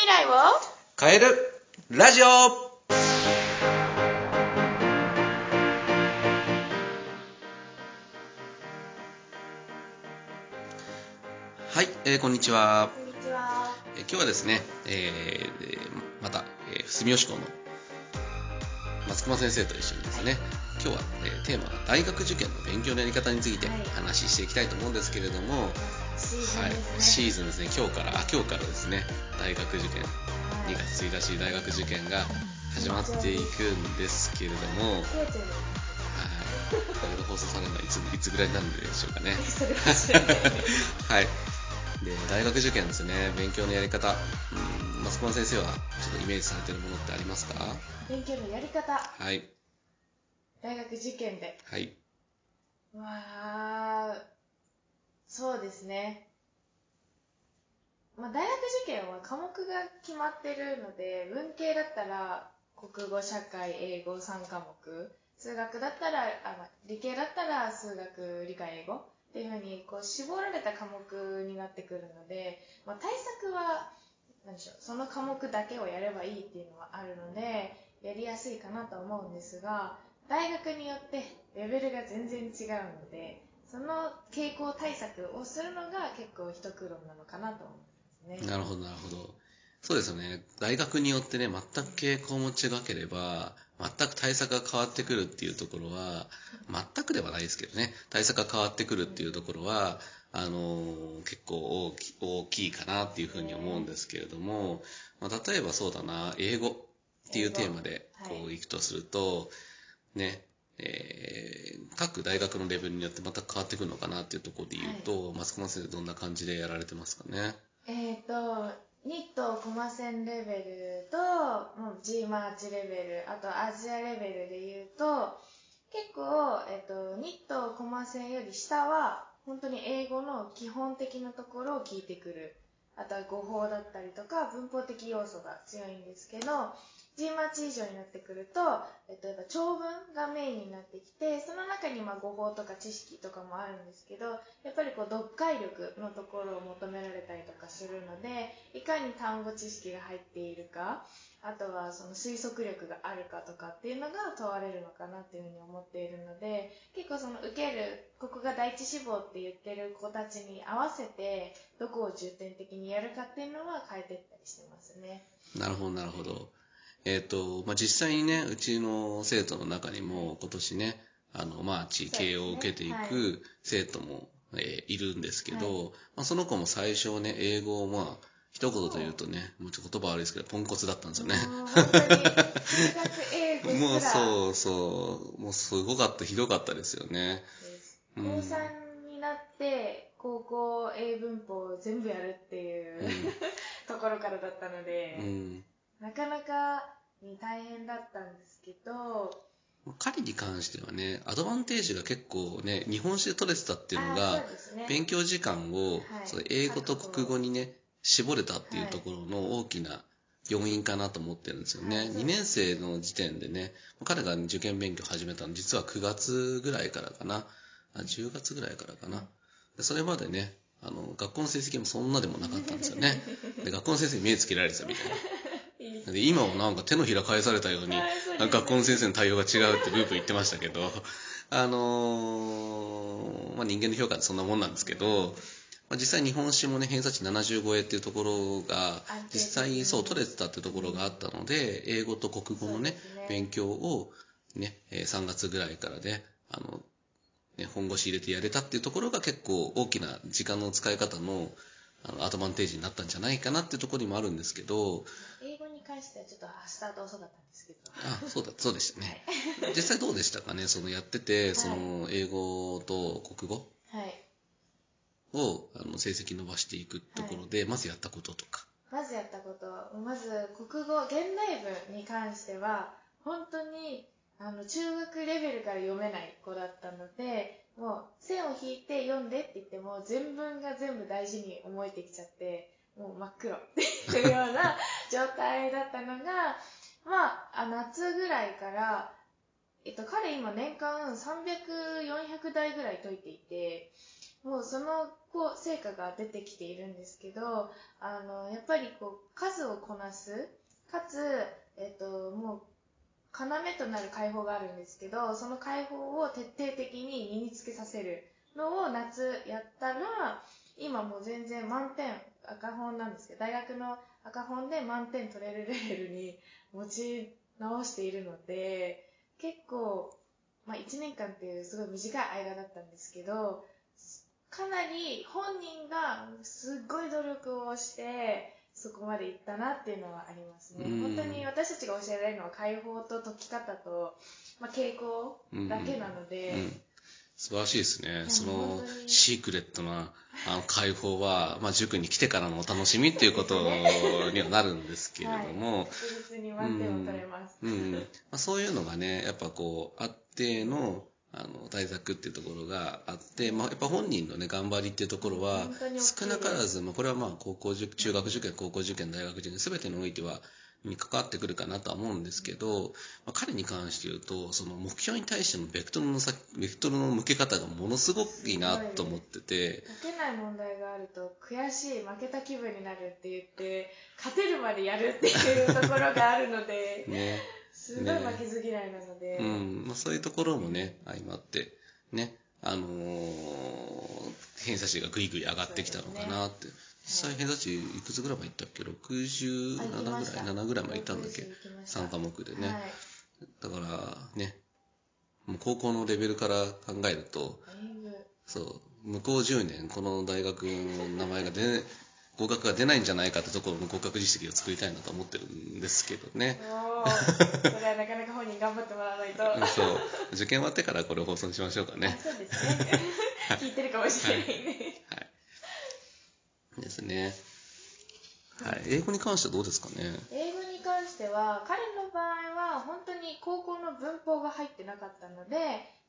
未来を変えるラジオ。はい、えーこんにちは、こんにちは。えー今日はですね、えーえーまた、えー住吉校の松隈先生と一緒にですね、今日は、えーテーマは大学受験の勉強のやり方についてはい。話していきたいと思うんですけれども、シーズはいンですね、、シーズンですね。今日からあ今日からですね。大学受験。2月1日大学受験が始まっていくんですけれども、はい、これが放送されるのはい。ついつぐらいになるんでしょうかね。はい。で、大学受験ですね、勉強のやり方、うん、松本先生はちょっとイメージされてるものってありますか？勉強のやり方。はい。大学受験で。はい。わあそうですね。まあ大学受験は科目が決まってるので文系だったら国語社会英語3科目。数学だったらあ、まあ、理系だったら数学理科英語。っていうふうにこう絞られた科目になってくるので、まあ、対策は何でしょうその科目だけをやればいいっていうのはあるのでやりやすいかなとは思うんですが大学によってレベルが全然違うのでその傾向対策をするのが結構一苦労なのかなと思いますね。なるほど、なるほど。そうですよね。大学によってね、全く傾向も違ければ、全く対策が変わってくるっていうところは、全くではないですけどね、対策が変わってくるっていうところは、あのー結構大き大きいかなっていうふうに思うんですけれども、まあ、例えばそうだな、英語っていうテーマでこう行くとすると、ね、えー各大学のレベルによってまた変わってくるのかなっていうところで言うと、松隈先生どんな感じでやられてますかね？えっ、と、ニットコマ線レベルと、もう G マーチレベル、あとアジアレベルで言うと、結構、えっ、と、ニットコマ線より下は、本当に英語の基本的なところを聞いてくる。あとは語法だったりとか、文法的要素が強いんですけど、G マチ以上になってくると、えっと、やっぱ長文がメインになってきて、その中にまあ語法とか知識とかもあるんですけど、やっぱりこう読解力のところを求められたりとかするので、いかに単語知識が入っているか、あとはその推測力があるかとかっていうのが問われるのかなっていうふうに思っているので、結構その受ける、ここが第一志望って言ってる子たちに合わせて、どこを重点的にやるかっていうのは変えていったりしてますね。なるほど、なるほど。えっ、と、まあ、実際にね、うちの生徒の中にも今年ね、あの、まあ、地形を受けていく生徒も、えーいるんですけど、はいまあ、その子も最初ね、英語をまあ、一言で言うとね、もうちょっと言葉悪いですけど、ポンコツだったんですよね。もう本当に、数学英語すら もうそうそう、もうすごかった、ひどかったですよね。高3になって高校英文法を全部やるっていう、ところからだったので、うん。なかなかに大変だったんですけど彼に関してはね、アドバンテージが結構ね、日本史で取れてたっていうのあがね勉強時間を、はいその英語と国語にね、絞れたっていうところの大きな要因かなと思ってるんですよね。はい2年生の時点でね、彼が受験勉強始めたの実は9月ぐらいからかな。あ10月ぐらいからかな。でそれまでね、あの、学校の成績もそんなでもなかったんですよね。で、学校の先生に目つけられてたみたいな。で今もなんか手のひら返されたように学校の先生の対応が違うってブーブー言ってましたけどあのーまあ、人間の評価ってそんなもんなんですけど、まあ、実際日本史もね偏差値70超えっていうところが実際そう取れてたっていうところがあったので英語と国語のね勉強をねえー3月ぐらいからねあのね本腰入れてやれたっていうところが結構大きな時間の使い方のあのアドバンテージになったんじゃないかなっていうところにもあるんですけど、関してはちょっとスタート遅かったんですけど。あ、そうだ、そうでしたね。実際どうでしたかね？そのやってて、その英語と国語？はい。をあの成績伸ばしていくところで、まずやったこととか。まずやったこと。まず国語現代文に関しては本当にあの中学レベルから読めない子だったのでもう線を引いて読んでって言っても全文が全部大事に思えてきちゃってもう真っ黒っていうような状態だったのがまあ夏ぐらいからえっと、彼今年間300、400台ぐらい解いていて、もうそのこう成果が出てきているんですけど、あの、やっぱりこう、数をこなす、かつ、えっと、もう、要となる解放があるんですけど、その解放を徹底的に身につけさせるのを夏やったら、今もう全然満点、赤本なんですけど、大学の赤本で満点取れるレベルに持ち直しているので、結構、まあ1年間っていうすごい短い間だったんですけど、かなり本人がすっごい努力をして、そこまで行ったなっていうのはありますね。本当に私たちが教えられるのは解放と解き方と、まあ、傾向だけなので、うん。うん素晴らしいですね。そのシークレットなあの解放は、まあ、塾に来てからのお楽しみっていうことにはなるんですけれども。はい、に満点を取れます。うん。うん、まあ、そういうのがね、やっぱこう、あっての、あの、対策っていうところがあって、まあ、やっぱ本人のね、頑張りっていうところは、少なからず、まあ、これはまあ、高校受、中学受験、高校受験、大学受験、すべてにおいては、に関わってくるかなとは思うんですけど、まあ、彼に関して言うと、その目標に対してのベクトルのさ、ベクトルの向け方がものすごくいいなと思ってて。解けない問題があると、悔しい、負けた気分になるって言って、勝てるまでやるっていうところがあるので、ね。すごい負けず嫌いなので。ね、うん。まあ、そういうところもね、相まって、ね。あのー、偏差値がぐいぐい上がってきたのかなって。実際偏差値いくつぐらいまでいったっけ ?67 ぐらい ?7 ぐらいまでいったんだっけ ?3 科目でね。はい、だからね、もう高校のレベルから考えると、そう、向こう10年この大学の名前が出、合格が出ないんじゃないかってところの合格実績を作りたいなと思ってるんですけどね。それはなかなか本人頑張ってもらわないと。そう。受験終わってからこれを放送にしましょうかね。そうですね。聞いてるかもしれないね。はいですね。はい。英語に関してはどうですかね？英語に関しては、彼の場合は本当に高校の文法が入ってなかったので、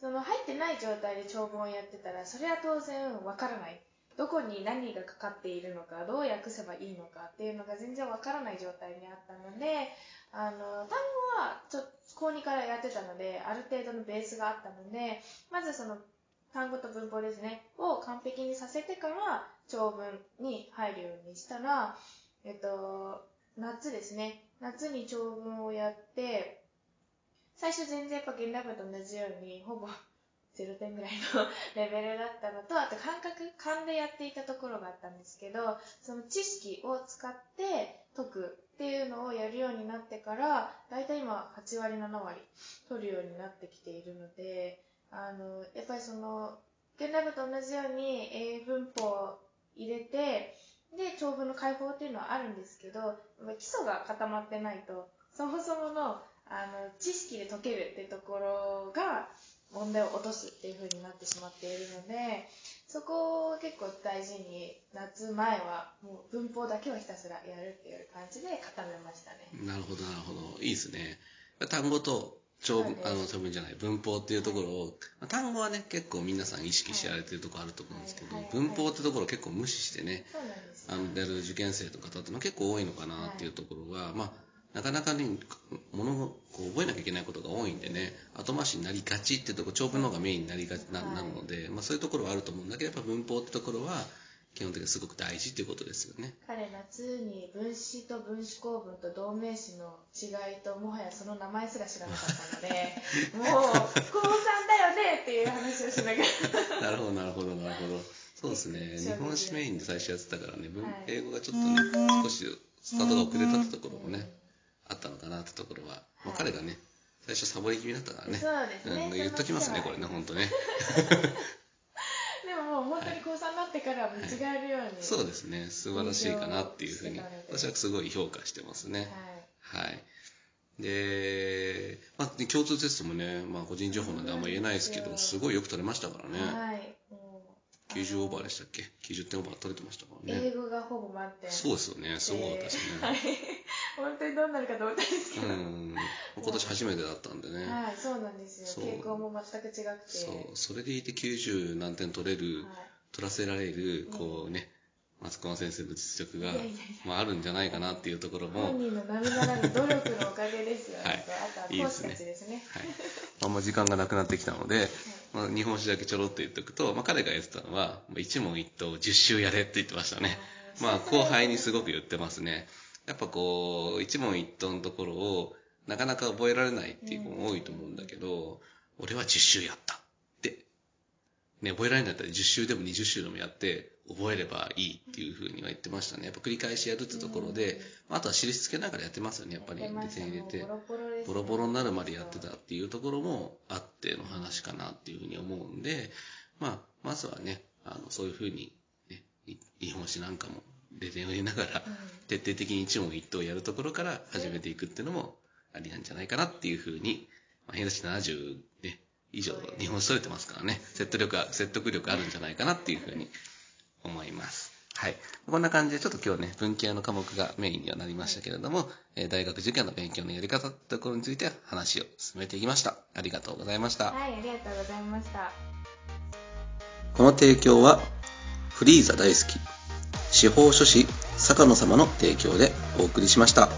その入ってない状態で長文をやってたら、それは当然わからない。どこに何がかかっているのか、どう訳せばいいのかっていうのが全然わからない状態にあったので、あの、単語はちょっと高2からやってたので、ある程度のベースがあったので、まずその単語と文法ですね、を完璧にさせてから、長文に入るようにしたら、えっと、夏ですね。夏に長文をやって、最初全然やっぱ現代文と同じように、ほぼ0点ぐらいの レベルだったのと、あと感覚、勘でやっていたところがあったんですけど、その知識を使って解くっていうのをやるようになってから、だいたい今8割7割取るようになってきているので、あの、やっぱりその、現代文と同じように英文法を入れて、で、長文の解放っていうのはあるんですけど、基礎が固まってないと、そもそもの、あの、知識で解けるってところが、問題を落とすっていう風になってしまっているので、そこを結構大事に、夏前はもう文法だけをひたすらやるっていう感じで固めましたね。なるほど、なるほど。いいですね。単語と長文、あの、長文じゃない、文法っていうところを、はい、単語はね、結構皆さん意識してやられてるところあると思うんですけど、はいはい、文法ってところを結構無視してね、あの、やる受験生とかってのは結構多いのかなっていうところが、まあ、なかなかね、ものをこう覚えなきゃいけないことが多いんでね、後回しになりがちっていうところ、長文の方がメインになりがちな,、なるので、まあそういうところはあると思うんだけど、やっぱ文法ってところは、基本的にすごく大事っていうことですよね。彼、夏に分詞と分子構文と同名詞の違いと、もはやその名前すら知らなかったので、もう、高3だよねっていう話をしながら。なるほど、なるほど、なるほど。そうですね。日本史メインで最初やってたからね、はい、英語がちょっとね、少しスタートが遅れたってところもね、かなってところは、まあ、彼がね、最初サボり気味だったからね。そうですね。うん、言っときますね、これね、ほんとね。もう本当に高3になってから見違えるように、はい、そうですね。素晴らしいかなっていうふうに私はすごい評価してますね。はい、はい、で、まあ、共通テストもね、まあ、個人情報なんであんま言えないですけどすごいよく取れましたからね。はい90オーバーでしたっけ？90点オーバー取れてましたからね。英語がほぼ満点。そうですよね。すごかったですね、はい、本当にどうなるかと思ったんですけど。うん。今年初めてだったんでね。はいそうなんですよ。傾向も全く違くて。そう。それでいて90何点取れる、はい、取らせられるこうね、松川先生の実力がまあ、あるんじゃないかなっていうところも。本人の並々なる努力のおかげですよ、はい、あとは講師たちですね、はい、あんま時間がなくなってきたので、まあ、日本史だけちょろっと言っておくと、まあ、彼が言ってたのは、一問一答10周やれって言ってましたね。まあ、後輩にすごく言ってますね。やっぱこう、一問一答のところを、なかなか覚えられないっていう子も多いと思うんだけど、俺は10周やった。ね、覚えられないんだったら10週でも20週でもやって覚えればいいっていうふうには言ってましたね。やっぱ繰り返しやるってところで、うん、あとは印つけながらやってますよね、やっぱり。入れて。ボロボロになるまでやってたっていうところもあっての話かなっていうふうに思うんで、まあ、まずはね、あの、そういうふうに、ね、日本史なんかもレ点を入れながら、徹底的に一問一答やるところから始めていくっていうのもありなんじゃないかなっていうふうに、まあ、偏差値70ね、以上日本史取れてますからね、説得力、説得力あるんじゃないかなっていうふうに思います。はい。こんな感じで、ちょっと今日ね、文系の科目がメインにはなりましたけれども、え大学受験の勉強のやり方ってところについて話を進めていきました。ありがとうございました。はい、ありがとうございました。この提供は、フリーザ大好き、司法書士、坂野様の提供でお送りしました。